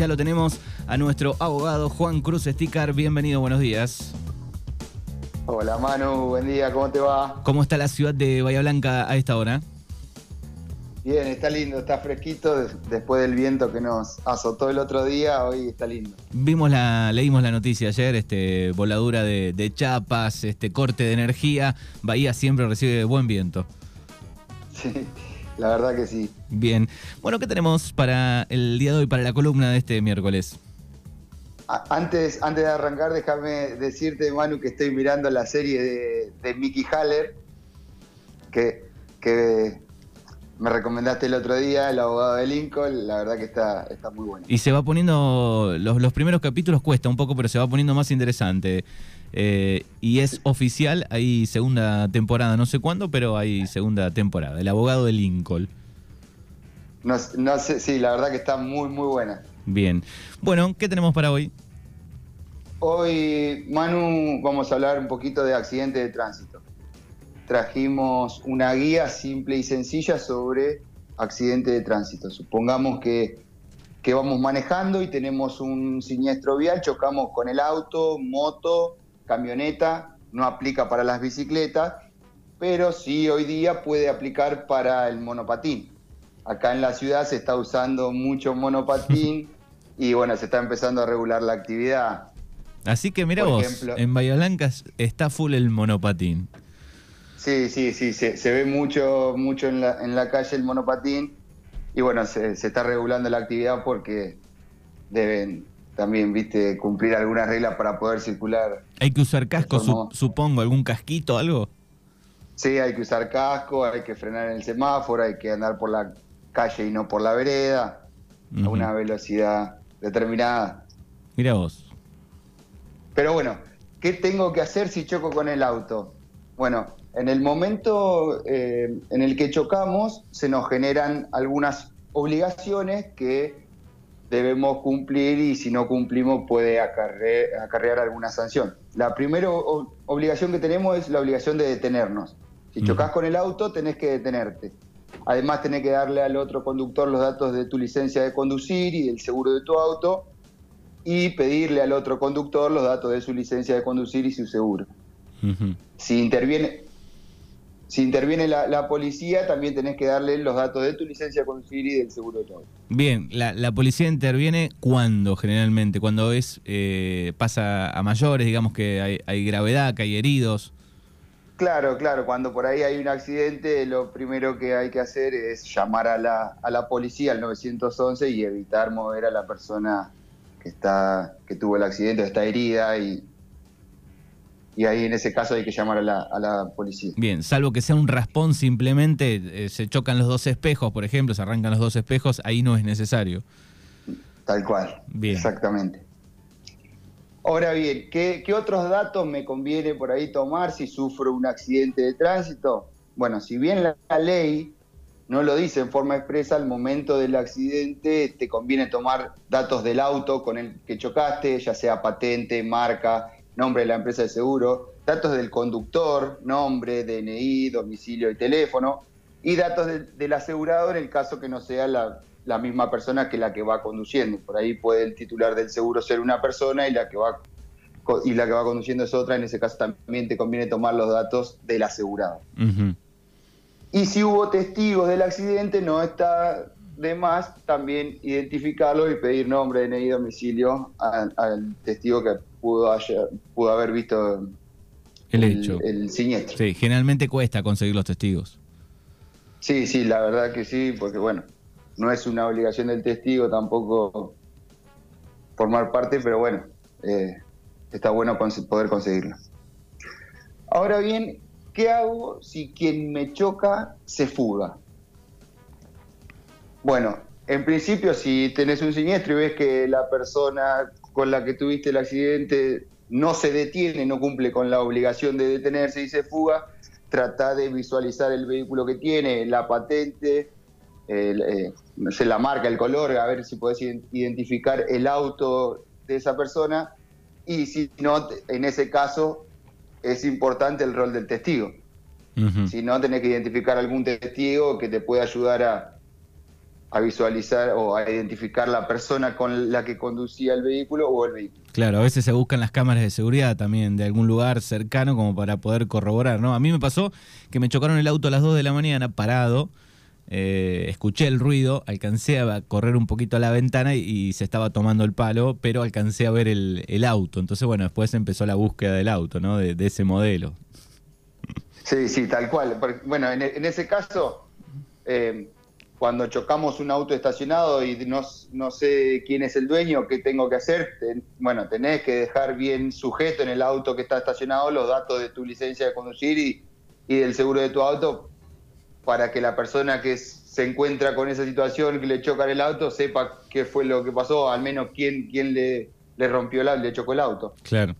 ya lo tenemos a nuestro abogado Juan Cruz Sticar. Bienvenido, buenos días. Hola Manu, buen día, ¿cómo te va? ¿Cómo está la ciudad de Bahía Blanca a esta hora? Bien, está lindo, está fresquito después del viento que nos azotó el otro día, hoy está lindo. Vimos la, leímos la noticia ayer, este, voladura de, de chapas, este, corte de energía, Bahía siempre recibe buen viento. Sí, la verdad que sí. Bien. Bueno, ¿qué tenemos para el día de hoy, para la columna de este miércoles? Antes, antes de arrancar, déjame decirte, Manu, que estoy mirando la serie de, de Mickey Haller, que, que me recomendaste el otro día, El abogado de Lincoln, la verdad que está, está muy bueno. Y se va poniendo, los, los primeros capítulos cuesta un poco, pero se va poniendo más interesante. Eh, y es oficial, hay segunda temporada, no sé cuándo, pero hay segunda temporada. El abogado de Lincoln. No, no sé, sí, la verdad que está muy, muy buena. Bien. Bueno, ¿qué tenemos para hoy? Hoy, Manu, vamos a hablar un poquito de accidentes de tránsito. Trajimos una guía simple y sencilla sobre accidentes de tránsito. Supongamos que, que vamos manejando y tenemos un siniestro vial, chocamos con el auto, moto, camioneta, no aplica para las bicicletas, pero sí hoy día puede aplicar para el monopatín. Acá en la ciudad se está usando mucho monopatín y bueno, se está empezando a regular la actividad. Así que mira vos, en Bahía Blanca está full el monopatín. Sí, sí, sí, se, ve mucho, mucho en la, en la, calle el monopatín y bueno, se, está regulando la actividad porque deben también, viste, cumplir algunas reglas para poder circular. Hay que usar casco, supongo, algún casquito, algo. Sí, hay que usar casco, hay que frenar en el semáforo, hay que andar por la calle y no por la vereda, a una velocidad determinada. Mira vos. Pero bueno, ¿qué tengo que hacer si choco con el auto? Bueno, en el momento eh, en el que chocamos se nos generan algunas obligaciones que debemos cumplir y si no cumplimos puede acarrear, alguna sanción. La primera obligación que tenemos es la obligación de detenernos. Si chocas con el auto, tenés que detenerte. Además, tenés que darle al otro conductor los datos de tu licencia de conducir y del seguro de tu auto y pedirle al otro conductor los datos de su licencia de conducir y su seguro. Si interviene, si interviene la, policía, también tenés que darle los datos de tu licencia de conducir y del seguro de tu auto. Bien, la, policía interviene cuando generalmente, cuando es eh, pasa a mayores, digamos que hay, hay gravedad, que hay heridos. Claro, claro, cuando por ahí hay un accidente, lo primero que hay que hacer es llamar a la, a la policía, al 911, y evitar mover a la persona que, está, que tuvo el accidente, está herida, y, y ahí en ese caso hay que llamar a la, a la policía. Bien, salvo que sea un raspón simplemente, eh, se chocan los dos espejos, por ejemplo, se arrancan los dos espejos, ahí no es necesario. Tal cual, bien. exactamente. Ahora bien, ¿qué, otros datos me conviene por ahí tomar si sufro un accidente de tránsito? Bueno, si bien la, ley no lo dice en forma expresa, al momento del accidente te conviene tomar datos del auto con el que chocaste, ya sea patente, marca, nombre de la empresa de seguro, datos del conductor, nombre, DNI, domicilio y teléfono, y datos del asegurador en el caso que no sea la, la misma persona que la que va conduciendo. Por ahí puede el titular del seguro ser una persona y la que va y la que va conduciendo es otra, en ese caso también te conviene tomar los datos del asegurado. Y si hubo testigos del accidente, no está de más también identificarlo y pedir nombre, DNI, domicilio al, testigo que pudo, pudo haber visto el, hecho. El siniestro. Sí, generalmente cuesta conseguir los testigos. Sí, sí, la verdad que sí, porque bueno, no es una obligación del testigo tampoco formar parte, pero bueno, eh, está bueno poder conseguirlo. Ahora bien, ¿qué hago si quien me choca se fuga? Bueno, en principio si tenés un siniestro y ves que la persona con la que tuviste el accidente no se detiene, no cumple con la obligación de detenerse y se fuga, trata de visualizar el vehículo que tiene, la patente, eh, la marca, el color, a ver si puedes identificar el auto de esa persona. Y si no, en ese caso es importante el rol del testigo. Si no, tenés que identificar algún testigo que te pueda ayudar a, a visualizar o a identificar la persona con la que conducía el vehículo o el vehículo. Claro, a veces se buscan las cámaras de seguridad también de algún lugar cercano como para poder corroborar, ¿no? A mí me pasó que me chocaron el auto a las 2 de la mañana parado, eh, escuché el ruido, alcancé a correr un poquito a la ventana y, se estaba tomando el palo, pero alcancé a ver el, auto. Entonces, bueno, después empezó la búsqueda del auto, ¿no? De, ese modelo. Sí, sí, tal cual. Bueno, en, en ese caso... Eh, cuando chocamos un auto estacionado y no, no, sé quién es el dueño, qué tengo que hacer, bueno, tenés que dejar bien sujeto en el auto que está estacionado los datos de tu licencia de conducir y, del seguro de tu auto para que la persona que se encuentra con esa situación, que le choca el auto, sepa qué fue lo que pasó, al menos quién, quién le, le rompió el auto, le chocó el auto. Claro.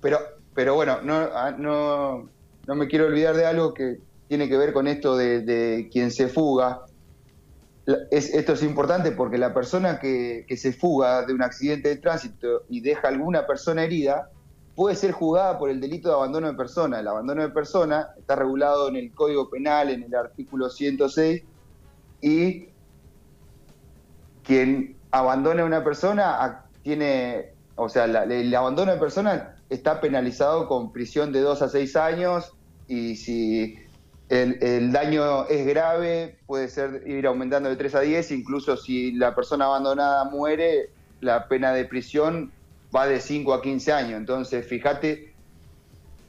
Pero, pero bueno, no, ah, no, no me quiero olvidar de algo que tiene que ver con esto de, de quien se fuga esto es importante porque la persona que, se fuga de un accidente de tránsito y deja alguna persona herida puede ser juzgada por el delito de abandono de persona. El abandono de persona está regulado en el Código Penal, en el artículo 106, y quien abandona a una persona tiene, o sea, el abandono de persona está penalizado con prisión de 2 a 6 años y si el, daño es grave, puede ser ir aumentando de 3 a 10, incluso si la persona abandonada muere, la pena de prisión va de 5 a 15 años. Entonces, fíjate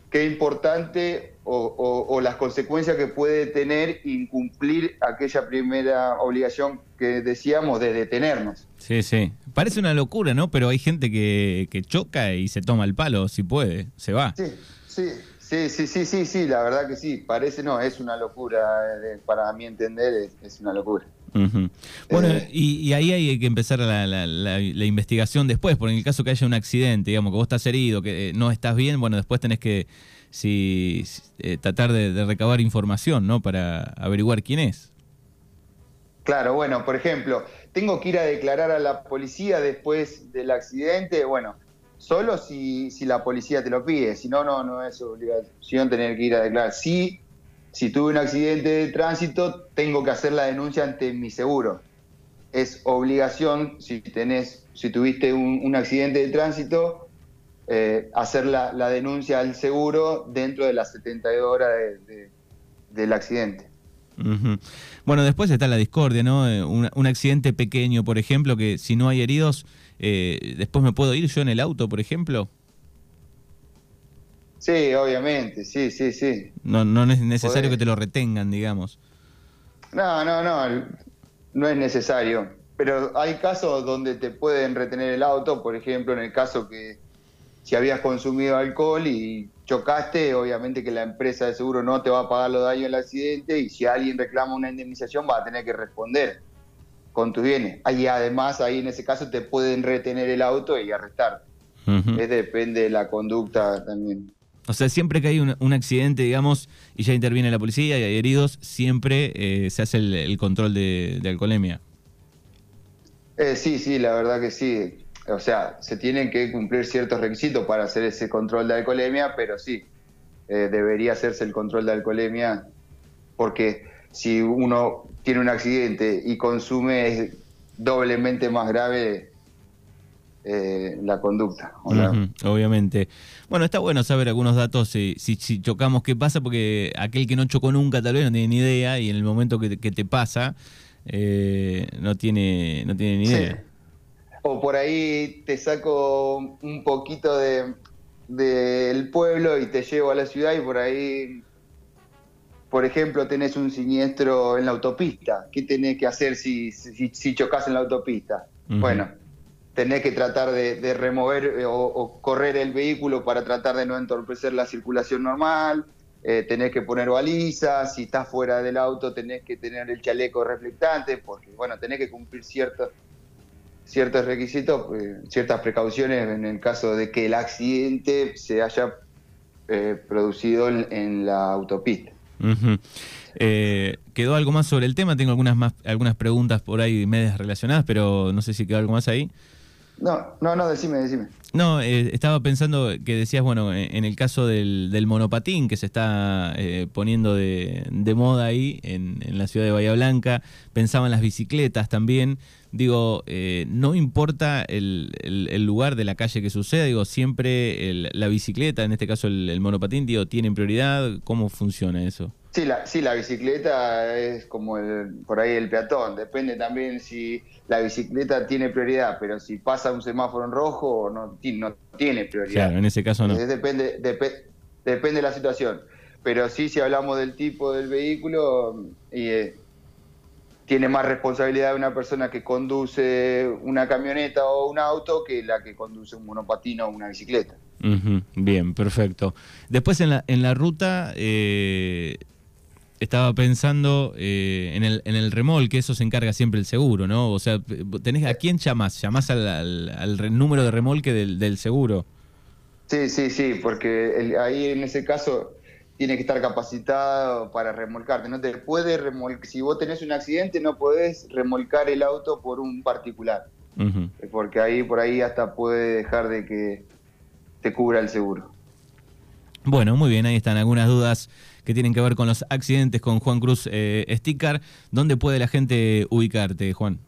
qué importante o, las consecuencias que puede tener incumplir aquella primera obligación que decíamos de detenernos. Sí, sí. Parece una locura, ¿no? Pero hay gente que, que choca y se toma el palo, si puede, se va. Sí, sí. Sí, sí, sí, sí, sí, la verdad que sí. Parece, no, es una locura. Eh, para mí entender, es, una locura. Bueno, eh, y, ahí hay que empezar la, investigación después, porque en el caso que haya un accidente, digamos, que vos estás herido, que eh, no estás bien, bueno, después tenés que si, tratar de, recabar información, ¿no? Para averiguar quién es. Claro, bueno, por ejemplo, tengo que ir a declarar a la policía después del accidente, bueno, solo si, si la policía te lo pide, si no, no, no es obligación tener que ir a declarar. Si, si tuve un accidente de tránsito, tengo que hacer la denuncia ante mi seguro. Es obligación, si tenés, si tuviste un, accidente de tránsito, eh, hacer la, denuncia al seguro dentro de las 72 horas del accidente. Bueno, después está la discordia, ¿no? Eh, un, accidente pequeño, por ejemplo, que si no hay heridos, eh, después me puedo ir yo en el auto, por ejemplo. Sí, obviamente, sí, sí, sí. No, no es necesario que te lo retengan, digamos. No, no, no, no es necesario. Pero hay casos donde te pueden retener el auto, por ejemplo, en el caso que si habías consumido alcohol y chocaste, obviamente que la empresa de seguro no te va a pagar los daños del accidente y si alguien reclama una indemnización va a tener que responder con tus bienes. Ahí además, ahí en ese caso te pueden retener el auto y arrestar. depende de la conducta también. O sea, siempre que hay un, accidente, digamos, y ya interviene la policía y hay heridos, siempre eh, se hace el, control de, alcoholemia. Eh, sí, sí, la verdad que sí. O sea, se tienen que cumplir ciertos requisitos para hacer ese control de alcoholemia, pero sí, eh, debería hacerse el control de alcoholemia porque si uno tiene un accidente y consume es doblemente más grave eh, la conducta. obviamente. Bueno, está bueno saber algunos datos, si, si, chocamos, qué pasa, porque aquel que no chocó nunca tal vez no tiene ni idea y en el momento que, te pasa eh, no, tiene, no tiene ni idea. O por ahí te saco un poquito de del pueblo y te llevo a la ciudad y por ahí por ejemplo, tenés un siniestro en la autopista, ¿qué tenés que hacer si, si, chocas en la autopista? Bueno, tenés que tratar de, remover eh, o, correr el vehículo para tratar de no entorpecer la circulación normal, eh, tenés que poner balizas, si estás fuera del auto tenés que tener el chaleco reflectante, porque bueno, tenés que cumplir ciertos ciertos requisitos, eh, ciertas precauciones en el caso de que el accidente se haya producido en la autopista. Eh, ¿Quedó algo más sobre el tema? Tengo algunas más, algunas preguntas por ahí medias relacionadas, pero no sé si quedó algo más ahí. No, no, no, decime, decime. No, eh, estaba pensando que decías, bueno, en el caso del, monopatín que se está eh, poniendo de, moda ahí en, la ciudad de Bahía Blanca, pensaba en las bicicletas también. Digo, eh, no importa el, lugar de la calle que suceda, digo, siempre la bicicleta, en este caso el, monopatín, digo, tienen prioridad. ¿Cómo funciona eso? Sí, la, sí, la bicicleta es como el, por ahí el peatón. Depende también si la bicicleta tiene prioridad, pero si pasa un semáforo en rojo no, no tiene prioridad. Claro, en ese caso no. depende, depende de la situación. Pero sí, si hablamos del tipo del vehículo, y, eh, tiene más responsabilidad una persona que conduce una camioneta o un auto que la que conduce un monopatino o una bicicleta. Bien, perfecto. Después en la, en la ruta... Eh estaba pensando eh, en, el, en el remolque, eso se encarga siempre el seguro, ¿no? O sea, tenés, ¿a quién llamás? ¿Llamás al, número de remolque del, seguro? Sí, sí, sí, porque ahí en ese caso tiene que estar capacitado para remolcarte. No te puede remolcar. Si vos tenés un accidente, no podés remolcar el auto por un particular. Porque ahí por ahí hasta puede dejar de que te cubra el seguro. Bueno, muy bien, ahí están algunas dudas que tienen que ver con los accidentes con Juan Cruz eh, Sticker. ¿Dónde puede la gente ubicarte, Juan?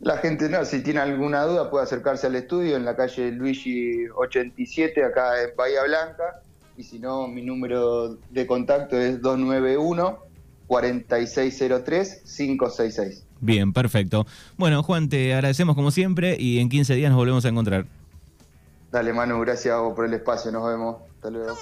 La gente, no, si tiene alguna duda puede acercarse al estudio en la calle Luigi 87, acá en Bahía Blanca. Y si no, mi número de contacto es 291 4603 566. Bien, perfecto. Bueno, Juan, te agradecemos como siempre y en 15 días nos volvemos a encontrar. Dale, Manu, gracias por el espacio. Nos vemos. Hasta luego.